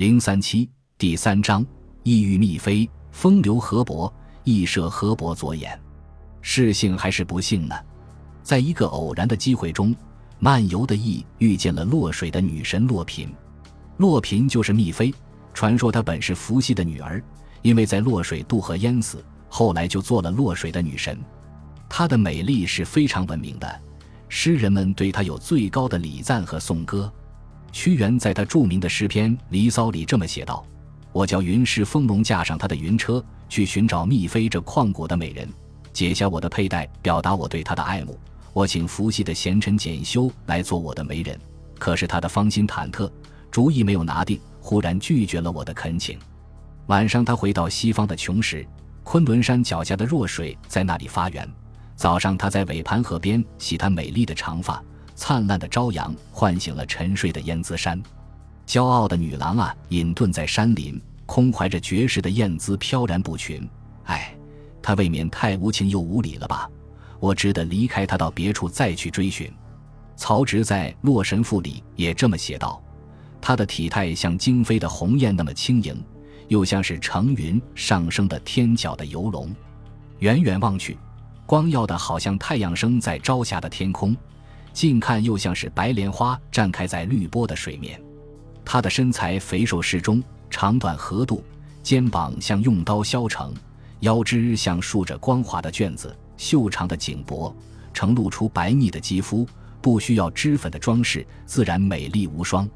零三七第三章，意欲密妃，风流河伯，亦设河伯左眼，是幸还是不幸呢？在一个偶然的机会中，漫游的意遇见了落水的女神洛嫔。洛嫔就是密妃，传说她本是伏羲的女儿，因为在落水渡河淹死，后来就做了落水的女神。她的美丽是非常闻名的，诗人们对她有最高的礼赞和颂歌。屈原在他著名的诗篇《离骚》里这么写道：“我叫云师风龙驾上他的云车，去寻找密妃这旷古的美人，解下我的佩戴，表达我对她的爱慕。我请伏羲的贤臣简修来做我的媒人，可是他的芳心忐忑，主意没有拿定，忽然拒绝了我的恳请。晚上，他回到西方的穷时，昆仑山脚下的弱水在那里发源。早上，他在尾盘河边洗她美丽的长发。”灿烂的朝阳唤醒了沉睡的燕姿山，骄傲的女郎啊，隐遁在山林，空怀着绝世的艳姿飘然不群。唉，她未免太无情又无礼了吧？我只得离开她，到别处再去追寻。曹植在《洛神赋》里也这么写道：她的体态像惊飞的鸿雁那么轻盈，又像是乘云上升的天角的游龙。远远望去，光耀的好像太阳升在朝霞的天空。近看又像是白莲花绽开在绿波的水面，她的身材肥瘦适中，长短合度，肩膀像用刀削成，腰肢像竖着光滑的卷子，修长的颈脖呈露出白腻的肌肤，不需要脂粉的装饰，自然美丽无双。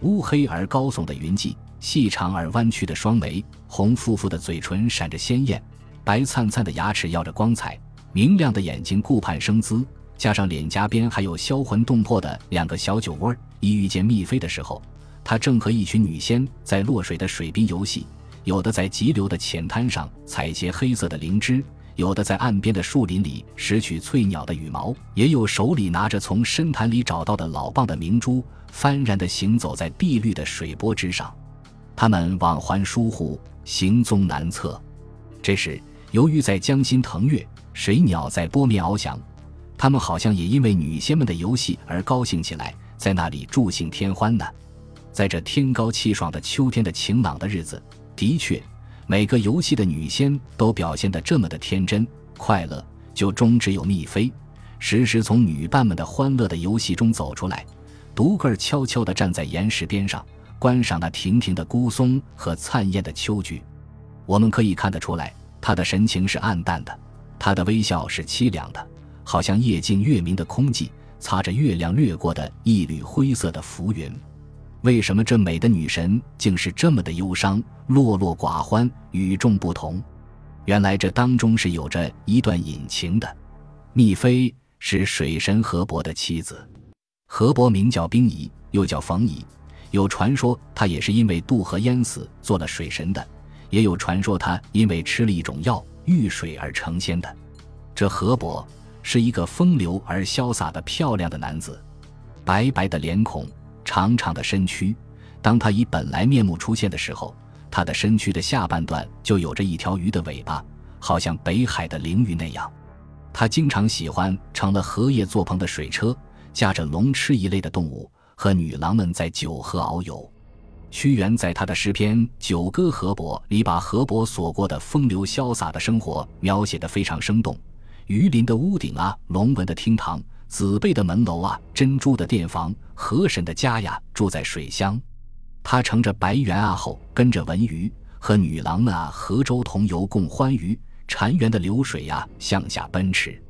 乌黑而高耸的云髻，细长而弯曲的双眉，红扑扑的嘴唇闪着鲜艳，白灿灿的牙齿耀着光彩，明亮的眼睛顾盼生姿。加上脸颊边还有销魂动魄的两个小酒窝一遇见蜜妃的时候，他正和一群女仙在落水的水滨游戏，有的在急流的浅滩上采撷黑色的灵芝，有的在岸边的树林里拾取翠鸟的羽毛，也有手里拿着从深潭里找到的老蚌的明珠，幡然地行走在碧绿的水波之上。他们往还疏忽，行踪难测。这时，由于在江心腾跃，水鸟在波面翱翔。他们好像也因为女仙们的游戏而高兴起来，在那里助兴添欢呢。在这天高气爽的秋天的晴朗的日子，的确，每个游戏的女仙都表现得这么的天真快乐，就终只有蜜妃，时时从女伴们的欢乐的游戏中走出来，独个儿悄悄地站在岩石边上，观赏那亭亭的孤松和灿艳的秋菊。我们可以看得出来，她的神情是暗淡的，她的微笑是凄凉的。好像夜静月明的空寂，擦着月亮掠过的一缕灰色的浮云。为什么这美的女神竟是这么的忧伤、落落寡欢、与众不同？原来这当中是有着一段隐情的。蜜妃是水神河伯的妻子，河伯名叫冰仪，又叫冯仪。有传说他也是因为渡河淹死做了水神的，也有传说他因为吃了一种药遇水而成仙的。这河伯。是一个风流而潇洒的漂亮的男子，白白的脸孔，长长的身躯。当他以本来面目出现的时候，他的身躯的下半段就有着一条鱼的尾巴，好像北海的灵鱼那样。他经常喜欢乘了荷叶作棚的水车，驾着龙螭一类的动物，和女郎们在九河遨游。屈原在他的诗篇《九歌·河伯》里，把河伯所过的风流潇洒的生活描写得非常生动。鱼鳞的屋顶啊，龙纹的厅堂，紫贝的门楼啊，珍珠的殿房，河神的家呀，住在水乡。他乘着白猿啊后，跟着文鱼和女郎们啊，河舟同游，共欢愉。潺湲的流水呀，向下奔驰，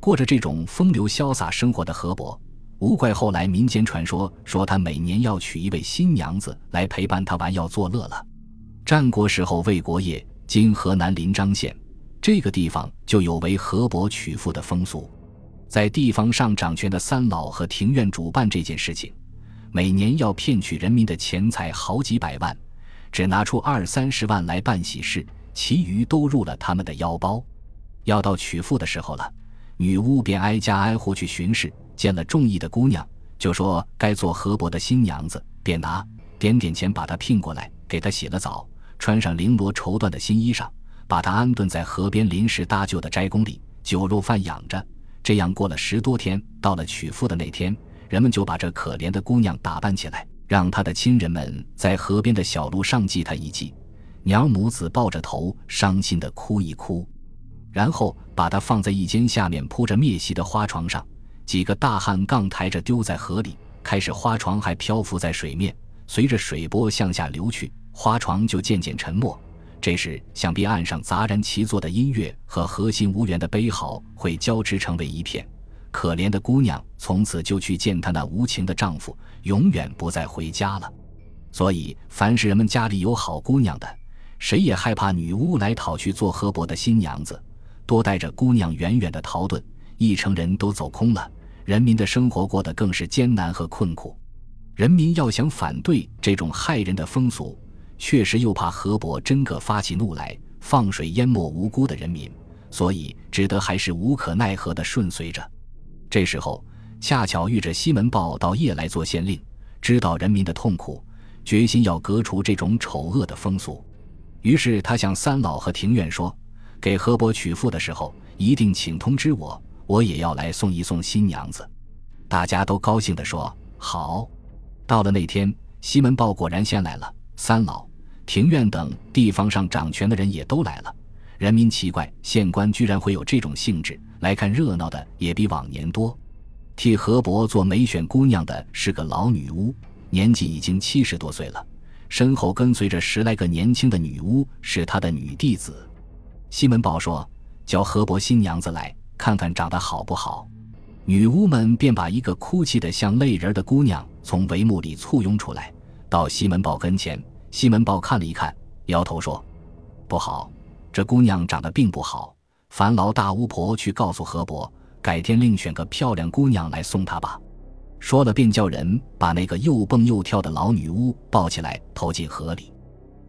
过着这种风流潇洒生活的河伯，无怪后来民间传说说他每年要娶一位新娘子来陪伴他玩药作乐了。战国时候，魏国业（今河南临漳县）。这个地方就有为河伯娶妇的风俗，在地方上掌权的三老和庭院主办这件事情，每年要骗取人民的钱财好几百万，只拿出二三十万来办喜事，其余都入了他们的腰包。要到娶妇的时候了，女巫便挨家挨户去巡视，见了中意的姑娘，就说该做河伯的新娘子，便拿点点钱把她聘过来，给她洗了澡，穿上绫罗绸缎的新衣裳。把他安顿在河边临时搭救的斋宫里，酒肉饭养着。这样过了十多天，到了娶妇的那天，人们就把这可怜的姑娘打扮起来，让她的亲人们在河边的小路上祭她一祭，娘母子抱着头伤心的哭一哭，然后把他放在一间下面铺着篾席的花床上，几个大汉杠抬着丢在河里，开始花床还漂浮在水面，随着水波向下流去，花床就渐渐沉没。这时，想必岸上杂然齐作的音乐和和心无缘的悲嚎会交织成为一片。可怜的姑娘从此就去见她那无情的丈夫，永远不再回家了。所以，凡是人们家里有好姑娘的，谁也害怕女巫来讨去做河伯的新娘子，多带着姑娘远远的逃遁。一城人都走空了，人民的生活过得更是艰难和困苦。人民要想反对这种害人的风俗。确实又怕河伯真个发起怒来，放水淹没无辜的人民，所以只得还是无可奈何的顺随着。这时候恰巧遇着西门豹到夜来做县令，知道人民的痛苦，决心要革除这种丑恶的风俗。于是他向三老和庭院说：“给河伯娶妇的时候，一定请通知我，我也要来送一送新娘子。”大家都高兴地说：“好。”到了那天，西门豹果然先来了。三老、庭院等地方上掌权的人也都来了。人民奇怪，县官居然会有这种兴致来看热闹的，也比往年多。替何伯做媒选姑娘的是个老女巫，年纪已经七十多岁了，身后跟随着十来个年轻的女巫，是她的女弟子。西门豹说：“叫何伯新娘子来看看长得好不好。”女巫们便把一个哭泣的像泪人的姑娘从帷幕里簇拥出来。到西门豹跟前，西门豹看了一看，摇头说：“不好，这姑娘长得并不好。烦劳大巫婆去告诉河伯，改天另选个漂亮姑娘来送她吧。”说了，便叫人把那个又蹦又跳的老女巫抱起来投进河里。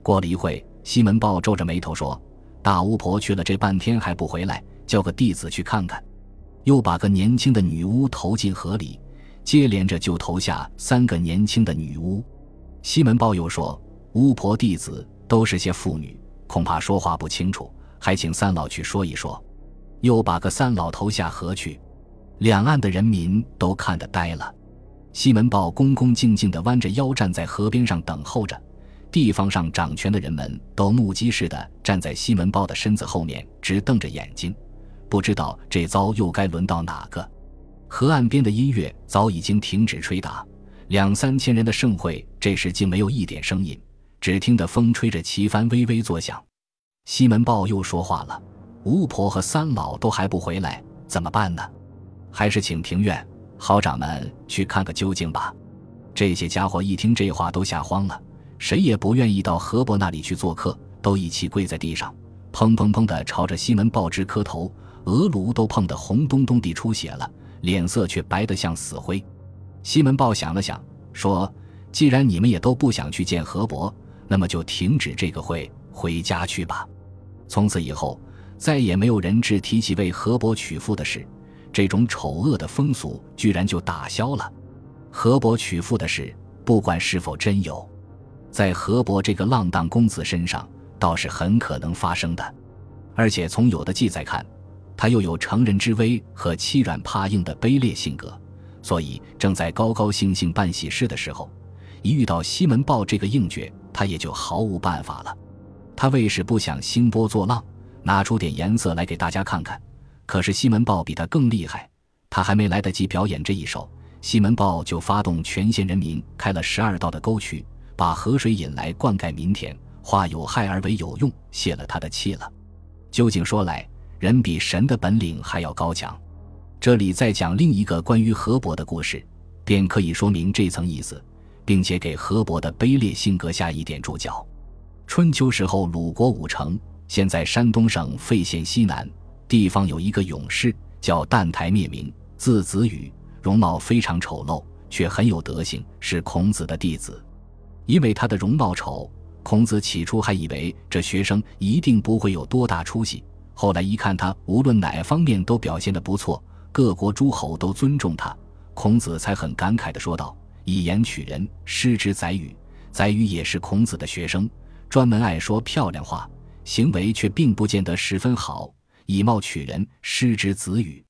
过了一会，西门豹皱着眉头说：“大巫婆去了这半天还不回来，叫个弟子去看看。”又把个年轻的女巫投进河里，接连着就投下三个年轻的女巫。西门豹又说：“巫婆弟子都是些妇女，恐怕说话不清楚，还请三老去说一说。”又把个三老头下河去，两岸的人民都看得呆了。西门豹恭恭敬敬地弯着腰站在河边上等候着，地方上掌权的人们都目击似的站在西门豹的身子后面，直瞪着眼睛，不知道这遭又该轮到哪个。河岸边的音乐早已经停止吹打。两三千人的盛会，这时竟没有一点声音，只听得风吹着旗帆微微作响。西门豹又说话了：“巫婆和三老都还不回来，怎么办呢？还是请庭院好长们去看个究竟吧。”这些家伙一听这话，都吓慌了，谁也不愿意到河伯那里去做客，都一起跪在地上，砰砰砰地朝着西门豹直磕头，额颅都碰得红咚咚地出血了，脸色却白得像死灰。西门豹想了想，说：“既然你们也都不想去见河伯，那么就停止这个会，回家去吧。”从此以后，再也没有人质提起为河伯娶妇的事，这种丑恶的风俗居然就打消了。河伯娶妇的事，不管是否真有，在河伯这个浪荡公子身上，倒是很可能发生的。而且从有的记载看，他又有成人之危和欺软怕硬的卑劣性格。所以，正在高高兴兴办喜事的时候，一遇到西门豹这个硬角，他也就毫无办法了。他为是不想兴波作浪，拿出点颜色来给大家看看。可是西门豹比他更厉害，他还没来得及表演这一手，西门豹就发动全县人民开了十二道的沟渠，把河水引来灌溉民田，化有害而为有用，泄了他的气了。究竟说来，人比神的本领还要高强。这里再讲另一个关于河伯的故事，便可以说明这层意思，并且给河伯的卑劣性格下一点注脚。春秋时候，鲁国武城现在山东省费县西南地方有一个勇士，叫澹台灭明，字子羽，容貌非常丑陋，却很有德行，是孔子的弟子。因为他的容貌丑，孔子起初还以为这学生一定不会有多大出息，后来一看他无论哪方面都表现得不错。各国诸侯都尊重他，孔子才很感慨地说道：“以言取人，失之宰予。宰予也是孔子的学生，专门爱说漂亮话，行为却并不见得十分好。以貌取人，失之子羽。”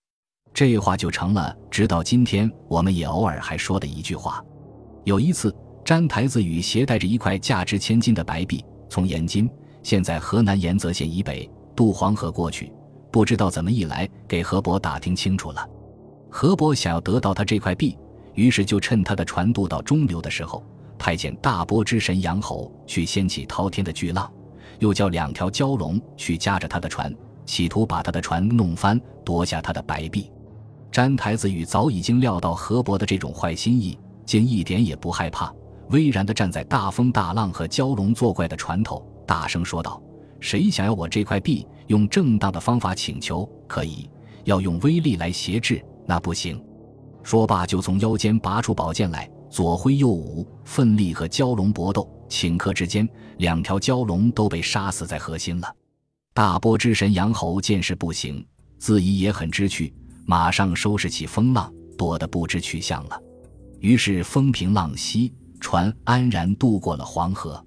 这话就成了，直到今天我们也偶尔还说的一句话。有一次，詹台子宇携带着一块价值千金的白璧，从延津（现在河南延泽县以北）渡黄河过去，不知道怎么一来，给河伯打听清楚了。河伯想要得到他这块璧，于是就趁他的船渡到中流的时候，派遣大波之神杨侯去掀起滔天的巨浪，又叫两条蛟龙去夹着他的船，企图把他的船弄翻，夺下他的白璧。詹台子宇早已经料到河伯的这种坏心意，竟一点也不害怕。巍然地站在大风大浪和蛟龙作怪的船头，大声说道：“谁想要我这块璧？用正当的方法请求可以，要用威力来挟制那不行。”说罢，就从腰间拔出宝剑来，左挥右舞，奋力和蛟龙搏斗。顷刻之间，两条蛟龙都被杀死在河心了。大波之神杨侯见势不行，自疑也很知趣，马上收拾起风浪，躲得不知去向了。于是风平浪息。船安然渡过了黄河。